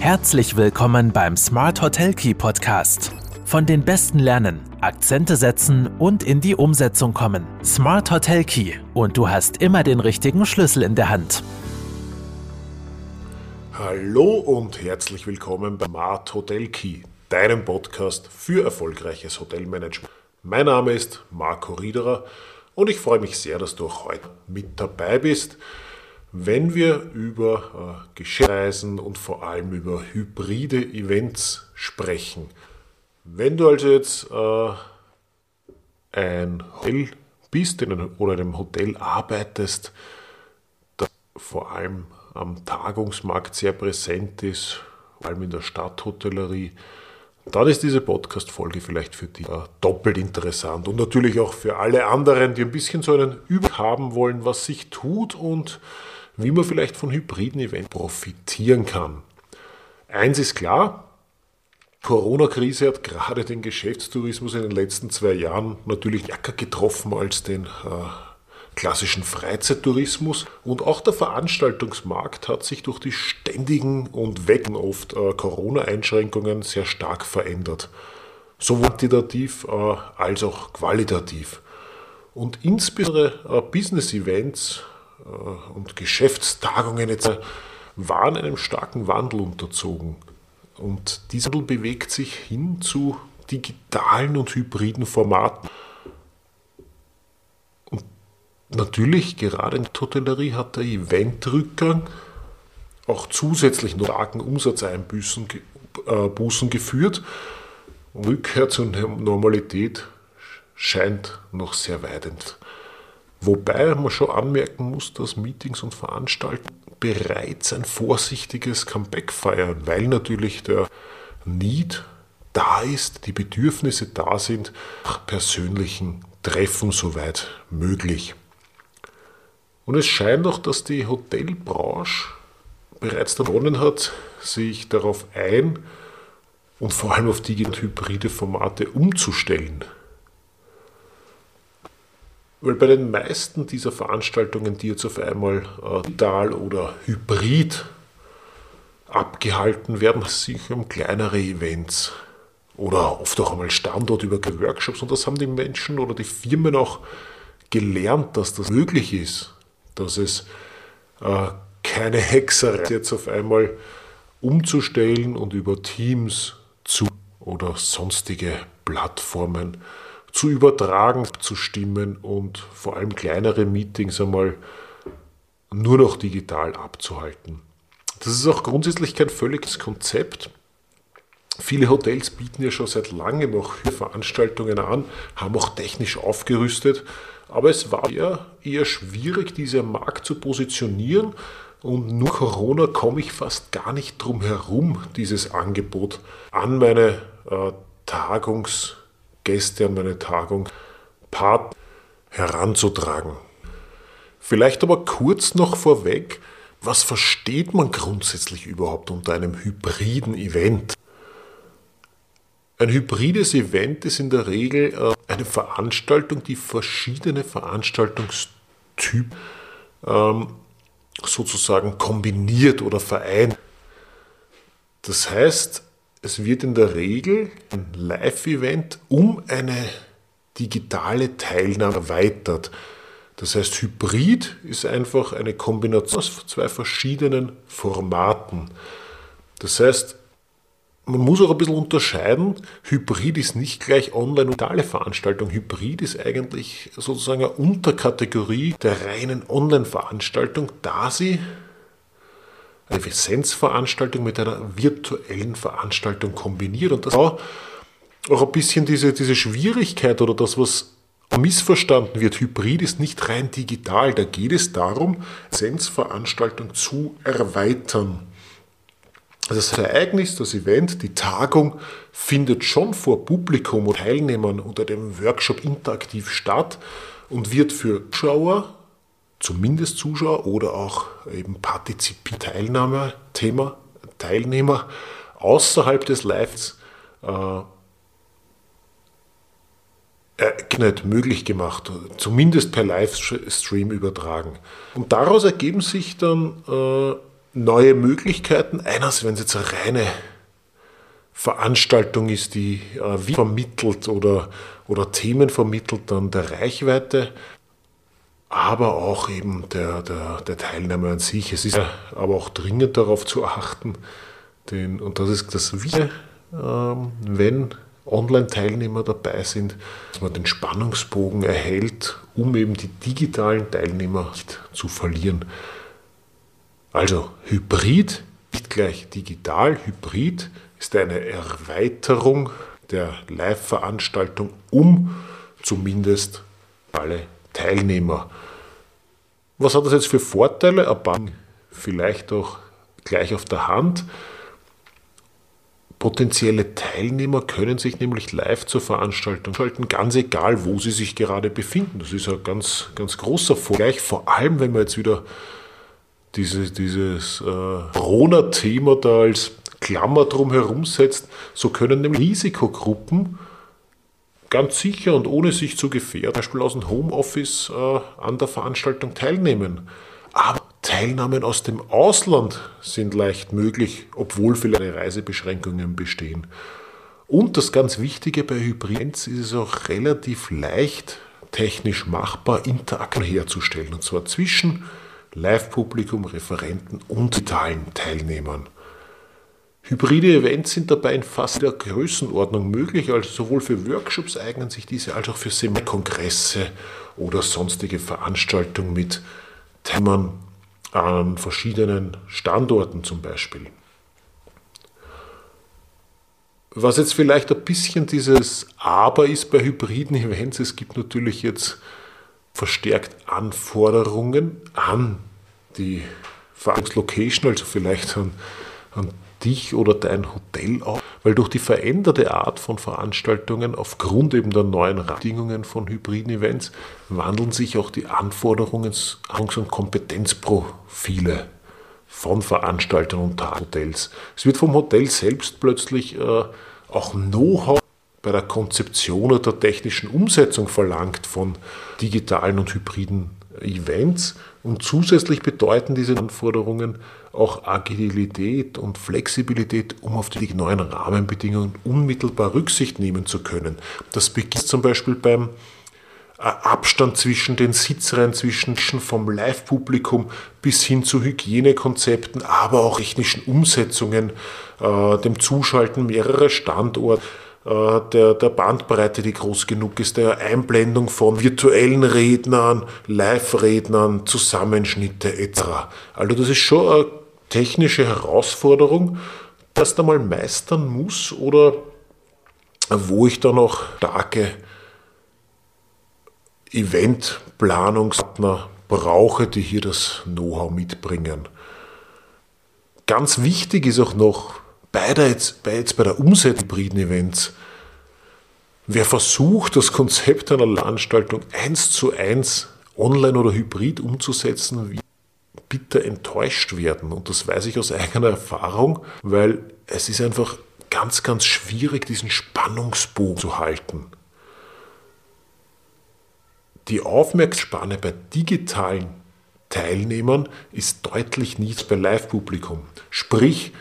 Herzlich willkommen beim Smart Hotel Key Podcast. Von den Besten lernen, Akzente setzen und in die Umsetzung kommen. Smart Hotel Key und du hast immer den richtigen Schlüssel in der Hand. Hallo und herzlich willkommen beim Smart Hotel Key, deinem Podcast für erfolgreiches Hotelmanagement. Mein Name ist Marco Riederer und ich freue mich sehr, dass du auch heute mit dabei bist wenn wir über äh, Geschäftsreisen und vor allem über hybride Events sprechen. Wenn du also jetzt äh, ein Hotel bist in oder in einem Hotel arbeitest, das vor allem am Tagungsmarkt sehr präsent ist, vor allem in der Stadthotellerie, dann ist diese Podcast-Folge vielleicht für dich äh, doppelt interessant und natürlich auch für alle anderen, die ein bisschen so einen Überblick haben wollen, was sich tut und wie man vielleicht von hybriden Events profitieren kann. Eins ist klar, Corona-Krise hat gerade den Geschäftstourismus in den letzten zwei Jahren natürlich stärker getroffen als den äh, klassischen Freizeittourismus. Und auch der Veranstaltungsmarkt hat sich durch die ständigen und wecken oft äh, Corona-Einschränkungen sehr stark verändert. Sowohl quantitativ äh, als auch qualitativ. Und insbesondere äh, Business-Events und Geschäftstagungen etc. waren einem starken Wandel unterzogen. Und dieser Wandel bewegt sich hin zu digitalen und hybriden Formaten. Und natürlich, gerade in der Hotellerie hat der Eventrückgang auch zusätzlich noch starken Umsatzeinbußen äh, Bußen geführt. Rückkehr zur Normalität scheint noch sehr weit entfernt. Wobei man schon anmerken muss, dass Meetings und Veranstaltungen bereits ein vorsichtiges Comeback feiern, weil natürlich der Need da ist, die Bedürfnisse da sind, nach persönlichen Treffen soweit möglich. Und es scheint auch, dass die Hotelbranche bereits begonnen hat, sich darauf ein und vor allem auf die hybride Formate umzustellen. Weil bei den meisten dieser Veranstaltungen, die jetzt auf einmal äh, digital oder hybrid abgehalten werden, sich um kleinere Events oder oft auch einmal Standort über Workshops. Und das haben die Menschen oder die Firmen auch gelernt, dass das möglich ist, dass es äh, keine Hexerei ist, jetzt auf einmal umzustellen und über Teams zu oder sonstige Plattformen zu übertragen, zu stimmen und vor allem kleinere Meetings einmal nur noch digital abzuhalten. Das ist auch grundsätzlich kein völliges Konzept. Viele Hotels bieten ja schon seit langem auch Veranstaltungen an, haben auch technisch aufgerüstet, aber es war eher, eher schwierig, diese Markt zu positionieren und nur Corona komme ich fast gar nicht drum herum, dieses Angebot an meine äh, Tagungs- Gäste an meine Tagung Part heranzutragen. Vielleicht aber kurz noch vorweg, was versteht man grundsätzlich überhaupt unter einem hybriden Event? Ein hybrides Event ist in der Regel äh, eine Veranstaltung, die verschiedene Veranstaltungstypen ähm, sozusagen kombiniert oder vereint. Das heißt, es wird in der Regel ein Live-Event um eine digitale Teilnahme erweitert. Das heißt, Hybrid ist einfach eine Kombination aus zwei verschiedenen Formaten. Das heißt, man muss auch ein bisschen unterscheiden. Hybrid ist nicht gleich online und digitale Veranstaltung. Hybrid ist eigentlich sozusagen eine Unterkategorie der reinen Online-Veranstaltung, da sie eine Präsenzveranstaltung mit einer virtuellen Veranstaltung kombiniert. Und das war auch ein bisschen diese, diese Schwierigkeit oder das, was missverstanden wird. Hybrid ist nicht rein digital. Da geht es darum, Präsenzveranstaltung zu erweitern. Also das Ereignis, das Event, die Tagung findet schon vor Publikum und Teilnehmern unter dem Workshop interaktiv statt und wird für Zuschauer zumindest Zuschauer oder auch eben Partizip Teilnahme, Thema, Teilnehmer außerhalb des Lives äh, nicht möglich gemacht, zumindest per Livestream übertragen. Und daraus ergeben sich dann äh, neue Möglichkeiten. Einerseits, wenn es jetzt eine reine Veranstaltung ist, die äh, wie vermittelt oder, oder Themen vermittelt, dann der Reichweite, aber auch eben der, der, der Teilnehmer an sich. Es ist aber auch dringend darauf zu achten, den, und das ist das Wichtige, ähm, wenn Online-Teilnehmer dabei sind, dass man den Spannungsbogen erhält, um eben die digitalen Teilnehmer nicht zu verlieren. Also Hybrid, nicht gleich digital, Hybrid ist eine Erweiterung der Live-Veranstaltung um zumindest alle Teilnehmer. Was hat das jetzt für Vorteile? Vielleicht auch gleich auf der Hand. Potenzielle Teilnehmer können sich nämlich live zur Veranstaltung schalten, ganz egal, wo sie sich gerade befinden. Das ist ein ganz, ganz großer Vorteil. Vor allem, wenn man jetzt wieder diese, dieses äh, Corona-Thema da als Klammer drum herum setzt, so können nämlich Risikogruppen ganz sicher und ohne sich zu gefährden, zum Beispiel aus dem Homeoffice äh, an der Veranstaltung teilnehmen. Aber Teilnahmen aus dem Ausland sind leicht möglich, obwohl vielleicht Reisebeschränkungen bestehen. Und das ganz Wichtige bei Hybrids ist es auch relativ leicht, technisch machbar, Interaktion herzustellen. Und zwar zwischen Live-Publikum, Referenten und digitalen Teilnehmern. Hybride Events sind dabei in fast der Größenordnung möglich, also sowohl für Workshops eignen sich diese als auch für Seminarkongresse oder sonstige Veranstaltungen mit Themen an verschiedenen Standorten zum Beispiel. Was jetzt vielleicht ein bisschen dieses Aber ist bei hybriden Events, es gibt natürlich jetzt verstärkt Anforderungen an die Veranstaltungslocation, also vielleicht an, an dich oder dein Hotel auf, weil durch die veränderte Art von Veranstaltungen aufgrund eben der neuen Bedingungen von hybriden Events wandeln sich auch die Anforderungen und Kompetenzprofile von Veranstaltern und Hotels. Es wird vom Hotel selbst plötzlich äh, auch Know-how bei der Konzeption oder der technischen Umsetzung verlangt von digitalen und hybriden Events und zusätzlich bedeuten diese Anforderungen auch Agilität und Flexibilität, um auf die neuen Rahmenbedingungen unmittelbar Rücksicht nehmen zu können. Das beginnt zum Beispiel beim äh, Abstand zwischen den Sitzreihen, zwischen vom Live-Publikum bis hin zu Hygienekonzepten, aber auch technischen Umsetzungen, äh, dem Zuschalten mehrerer Standorte der, der Bandbreite, die groß genug ist, der Einblendung von virtuellen Rednern, Live-Rednern, Zusammenschnitte etc. Also das ist schon eine technische Herausforderung, das da mal meistern muss oder wo ich da noch starke Eventplanungspartner brauche, die hier das Know-how mitbringen. Ganz wichtig ist auch noch, bei, der jetzt, bei, jetzt bei der Umsetzung hybriden Events, wer versucht, das Konzept einer Veranstaltung eins zu eins online oder hybrid umzusetzen, wird bitter enttäuscht werden. Und das weiß ich aus eigener Erfahrung, weil es ist einfach ganz, ganz schwierig, diesen Spannungsbogen zu halten. Die Aufmerksamkeit bei digitalen Teilnehmern ist deutlich niedriger bei Live-Publikum. Sprich,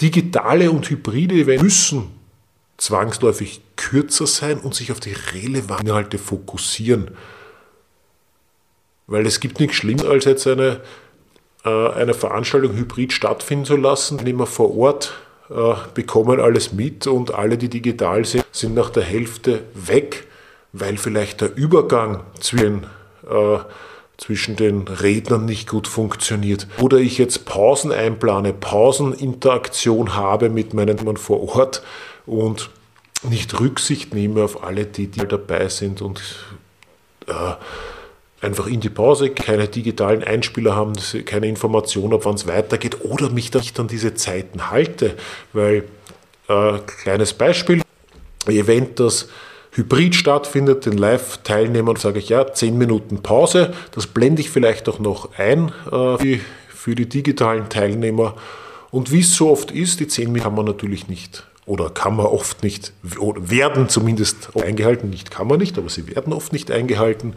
Digitale und hybride Events müssen zwangsläufig kürzer sein und sich auf die relevanten Inhalte fokussieren. Weil es gibt nichts Schlimmes, als jetzt eine, äh, eine Veranstaltung hybrid stattfinden zu lassen. Immer vor Ort äh, bekommen alles mit und alle, die digital sind, sind nach der Hälfte weg, weil vielleicht der Übergang zwischen äh, zwischen den Rednern nicht gut funktioniert. Oder ich jetzt Pausen einplane, Pauseninteraktion habe mit meinen vor Ort und nicht Rücksicht nehme auf alle, die, die dabei sind und äh, einfach in die Pause keine digitalen Einspieler haben, keine Information, ob wann es weitergeht oder mich dann nicht an diese Zeiten halte. Weil, äh, kleines Beispiel, Event, das hybrid stattfindet, den Live-Teilnehmern sage ich ja, 10 Minuten Pause. Das blende ich vielleicht auch noch ein äh, für die digitalen Teilnehmer. Und wie es so oft ist, die 10 Minuten kann man natürlich nicht oder kann man oft nicht, oder werden zumindest eingehalten, nicht kann man nicht, aber sie werden oft nicht eingehalten,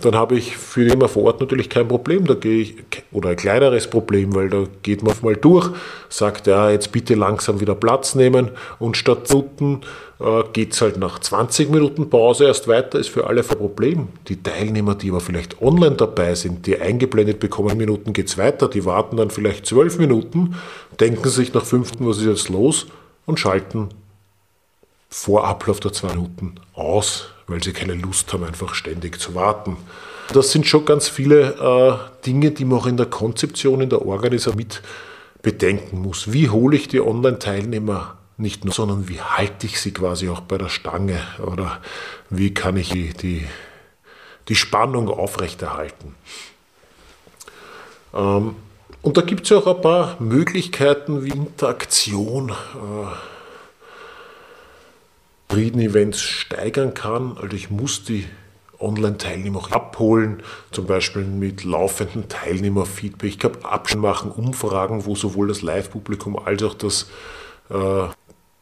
dann habe ich für den vor Ort natürlich kein Problem, da gehe ich, oder ein kleineres Problem, weil da geht man mal durch, sagt, ja, jetzt bitte langsam wieder Platz nehmen. Und statt Minuten äh, geht es halt nach 20 Minuten Pause erst weiter, ist für alle ein Problem. Die Teilnehmer, die aber vielleicht online dabei sind, die eingeblendet bekommen, Minuten geht es weiter, die warten dann vielleicht 12 Minuten, denken sich nach 5 Minuten, was ist jetzt los? Und schalten vor Ablauf der zwei Minuten aus, weil sie keine Lust haben, einfach ständig zu warten. Das sind schon ganz viele äh, Dinge, die man auch in der Konzeption, in der Organisation mit bedenken muss. Wie hole ich die Online-Teilnehmer nicht nur, sondern wie halte ich sie quasi auch bei der Stange oder wie kann ich die, die, die Spannung aufrechterhalten. Ähm, und da gibt es ja auch ein paar Möglichkeiten wie Interaktion. Äh, Events steigern kann. Also ich muss die Online-Teilnehmer auch abholen, zum Beispiel mit laufenden Teilnehmerfeedback. Ich kann Abstand machen, Umfragen, wo sowohl das Live-Publikum als auch das, äh,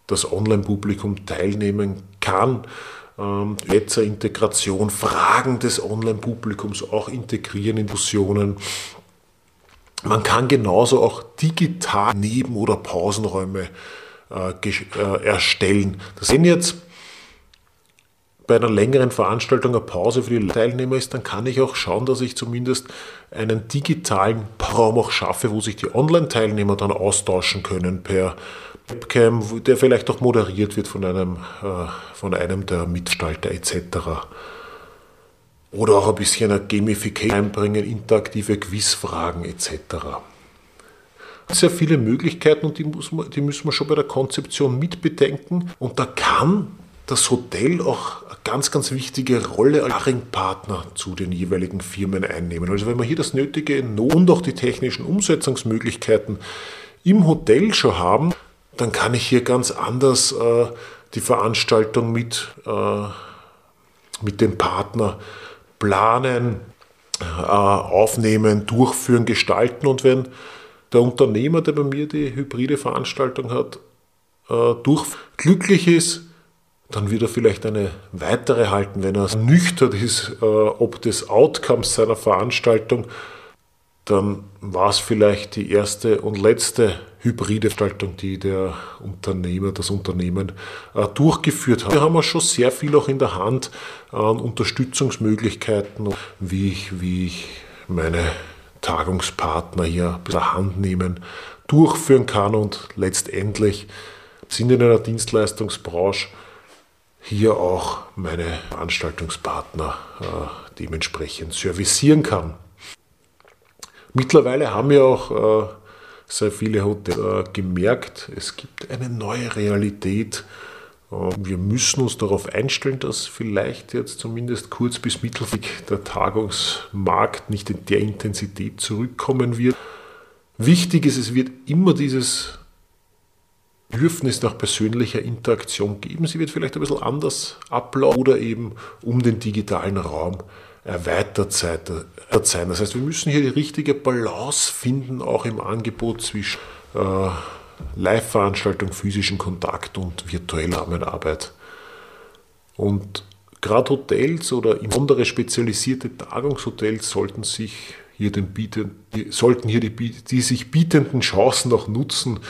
das Online-Publikum teilnehmen kann. Ähm, Integration, Fragen des Online-Publikums auch integrieren in Diskussionen. Man kann genauso auch digital Neben- oder Pausenräume äh, äh, erstellen. Das wenn jetzt bei einer längeren Veranstaltung eine Pause für die Teilnehmer ist, dann kann ich auch schauen, dass ich zumindest einen digitalen Raum auch schaffe, wo sich die Online-Teilnehmer dann austauschen können per Webcam, der vielleicht auch moderiert wird von einem, äh, von einem der Mitgestalter etc. Oder auch ein bisschen eine Gamification einbringen, interaktive Quizfragen etc. Sehr viele Möglichkeiten und die, muss man, die müssen wir schon bei der Konzeption mitbedenken. Und da kann das Hotel auch eine ganz, ganz wichtige Rolle als Partner zu den jeweiligen Firmen einnehmen. Also wenn wir hier das nötige und auch die technischen Umsetzungsmöglichkeiten im Hotel schon haben, dann kann ich hier ganz anders äh, die Veranstaltung mit, äh, mit dem Partner planen, äh, aufnehmen, durchführen, gestalten. Und wenn der Unternehmer, der bei mir die hybride Veranstaltung hat, äh, durch glücklich ist, dann wird er vielleicht eine weitere halten, wenn er nüchtern ist, äh, ob des Outcomes seiner Veranstaltung dann war es vielleicht die erste und letzte hybride Gestaltung, die der Unternehmer, das Unternehmen äh, durchgeführt hat. Wir haben schon sehr viel auch in der Hand an Unterstützungsmöglichkeiten, wie ich, wie ich meine Tagungspartner hier bei der Hand nehmen, durchführen kann und letztendlich sind in einer Dienstleistungsbranche hier auch meine Veranstaltungspartner äh, dementsprechend servicieren kann. Mittlerweile haben ja auch äh, sehr viele Hotels äh, gemerkt, es gibt eine neue Realität. Äh, wir müssen uns darauf einstellen, dass vielleicht jetzt zumindest kurz- bis mittelfristig der Tagungsmarkt nicht in der Intensität zurückkommen wird. Wichtig ist, es wird immer dieses Bedürfnis nach persönlicher Interaktion geben. Sie wird vielleicht ein bisschen anders ablaufen oder eben um den digitalen Raum erweitert sein. Das heißt, wir müssen hier die richtige Balance finden, auch im Angebot zwischen äh, Live-Veranstaltung, physischen Kontakt und virtueller Arbeit. Und gerade Hotels oder andere spezialisierte Tagungshotels sollten sich hier den bieten, sollten hier die, die sich bietenden Chancen auch nutzen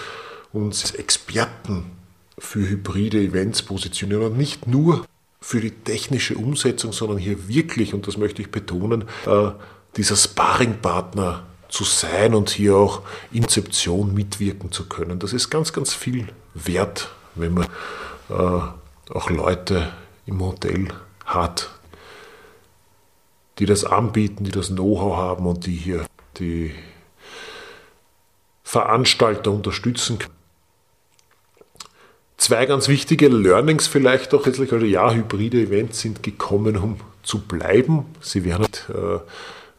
und Experten für hybride Events positionieren und nicht nur für die technische Umsetzung, sondern hier wirklich, und das möchte ich betonen, äh, dieser Sparringpartner zu sein und hier auch Inzeption mitwirken zu können. Das ist ganz, ganz viel wert, wenn man äh, auch Leute im Hotel hat, die das anbieten, die das Know-how haben und die hier die Veranstalter unterstützen können. Zwei ganz wichtige Learnings vielleicht auch letztlich, also ja, hybride Events sind gekommen, um zu bleiben. Sie werden nicht, äh,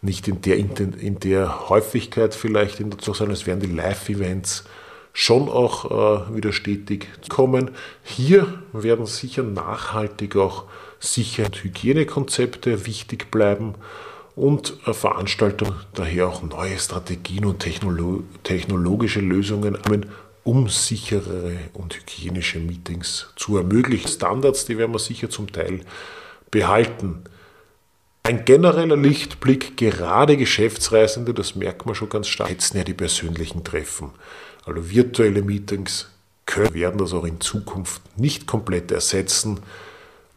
nicht in, der, in der Häufigkeit vielleicht in der sein, es werden die Live-Events schon auch äh, wieder stetig kommen. Hier werden sicher nachhaltig auch Sicherheit- und Hygienekonzepte wichtig bleiben und äh, Veranstaltungen daher auch neue Strategien und Technolo technologische Lösungen um sicherere und hygienische Meetings zu ermöglichen. Standards, die werden wir sicher zum Teil behalten. Ein genereller Lichtblick, gerade Geschäftsreisende, das merkt man schon ganz stark, schätzen ja die persönlichen Treffen. Also virtuelle Meetings können, werden das auch in Zukunft nicht komplett ersetzen.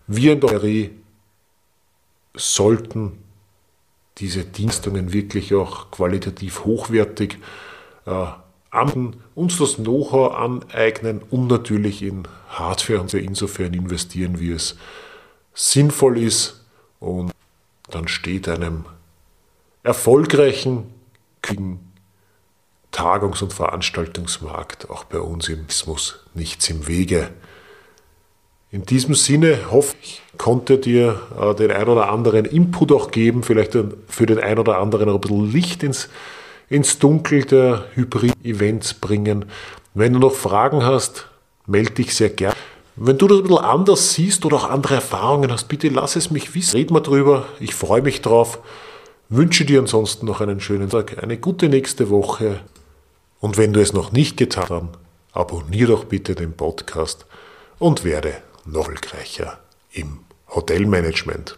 Wir in der Hotellerie sollten diese Dienstungen wirklich auch qualitativ hochwertig äh, uns das Know-how aneignen und natürlich in Hardware und insofern investieren, wie es sinnvoll ist und dann steht einem erfolgreichen Tagungs- und Veranstaltungsmarkt auch bei uns im Ismus nichts im Wege. In diesem Sinne hoffe ich, konnte dir äh, den ein oder anderen Input auch geben, vielleicht für den ein oder anderen ein bisschen Licht ins, ins Dunkel der Hybrid-Events bringen. Wenn du noch Fragen hast, melde dich sehr gerne. Wenn du das ein bisschen anders siehst oder auch andere Erfahrungen hast, bitte lass es mich wissen. Red mal drüber. Ich freue mich drauf. Wünsche dir ansonsten noch einen schönen Tag, eine gute nächste Woche. Und wenn du es noch nicht getan hast, abonniere doch bitte den Podcast und werde noch erfolgreicher im Hotelmanagement.